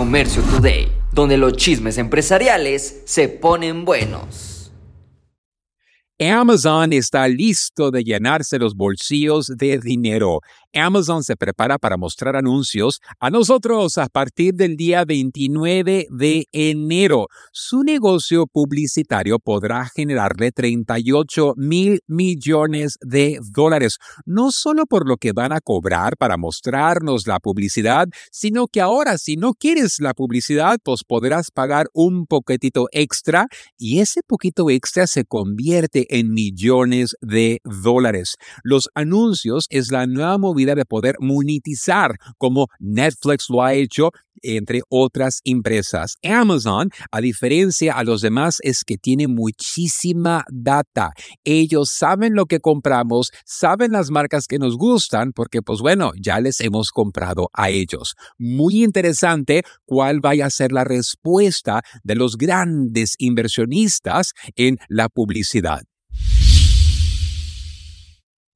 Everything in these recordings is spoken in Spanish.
Comercio Today, donde los chismes empresariales se ponen buenos. Amazon está listo de llenarse los bolsillos de dinero. Amazon se prepara para mostrar anuncios a nosotros a partir del día 29 de enero. Su negocio publicitario podrá generarle 38 mil millones de dólares, no solo por lo que van a cobrar para mostrarnos la publicidad, sino que ahora si no quieres la publicidad, pues podrás pagar un poquitito extra y ese poquito extra se convierte en millones de dólares. Los anuncios es la nueva movida de poder monetizar como Netflix lo ha hecho entre otras empresas. Amazon, a diferencia a los demás, es que tiene muchísima data. Ellos saben lo que compramos, saben las marcas que nos gustan, porque pues bueno, ya les hemos comprado a ellos. Muy interesante cuál vaya a ser la respuesta de los grandes inversionistas en la publicidad.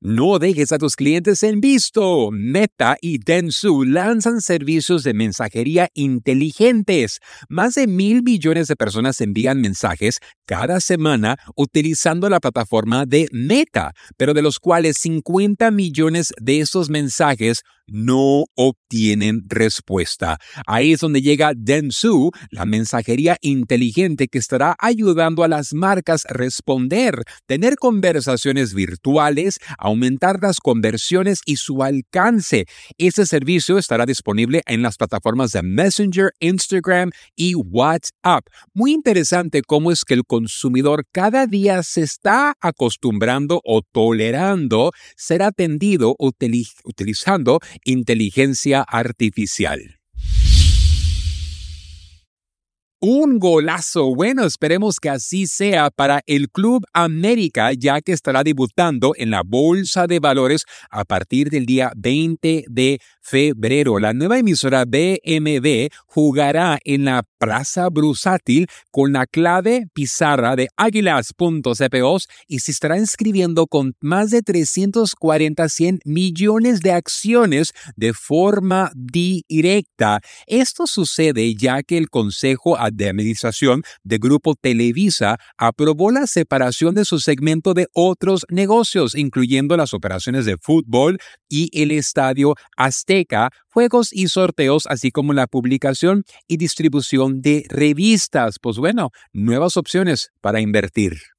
No dejes a tus clientes en visto. Meta y Densu lanzan servicios de mensajería inteligentes. Más de mil millones de personas envían mensajes cada semana utilizando la plataforma de Meta, pero de los cuales 50 millones de esos mensajes no obtienen respuesta. Ahí es donde llega Densu, la mensajería inteligente que estará ayudando a las marcas a responder, tener conversaciones virtuales, aumentar las conversiones y su alcance. Este servicio estará disponible en las plataformas de Messenger, Instagram y WhatsApp. Muy interesante cómo es que el consumidor cada día se está acostumbrando o tolerando ser atendido utilizando inteligencia artificial. Un golazo. Bueno, esperemos que así sea para el Club América, ya que estará debutando en la Bolsa de Valores a partir del día 20 de febrero. La nueva emisora BMB jugará en la Plaza Brusátil con la clave pizarra de águilas.cpos y se estará inscribiendo con más de 340 100 millones de acciones de forma directa. Esto sucede ya que el Consejo de Administración de Grupo Televisa aprobó la separación de su segmento de otros negocios, incluyendo las operaciones de fútbol y el estadio Azteca, juegos y sorteos, así como la publicación y distribución de revistas. Pues bueno, nuevas opciones para invertir.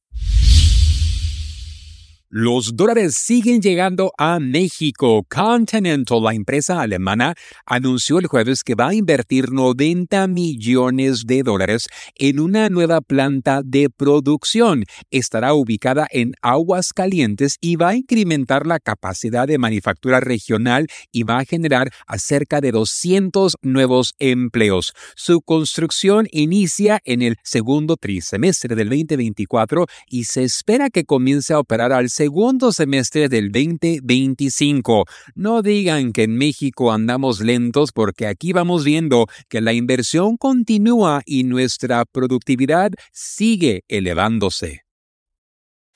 Los dólares siguen llegando a México. Continental, la empresa alemana, anunció el jueves que va a invertir 90 millones de dólares en una nueva planta de producción. Estará ubicada en Aguas Calientes y va a incrementar la capacidad de manufactura regional y va a generar cerca de 200 nuevos empleos. Su construcción inicia en el segundo trimestre del 2024 y se espera que comience a operar al segundo semestre del 2025. No digan que en México andamos lentos porque aquí vamos viendo que la inversión continúa y nuestra productividad sigue elevándose.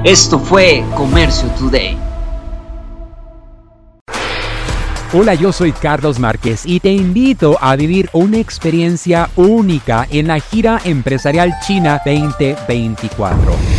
Esto fue Comercio Today. Hola, yo soy Carlos Márquez y te invito a vivir una experiencia única en la gira empresarial China 2024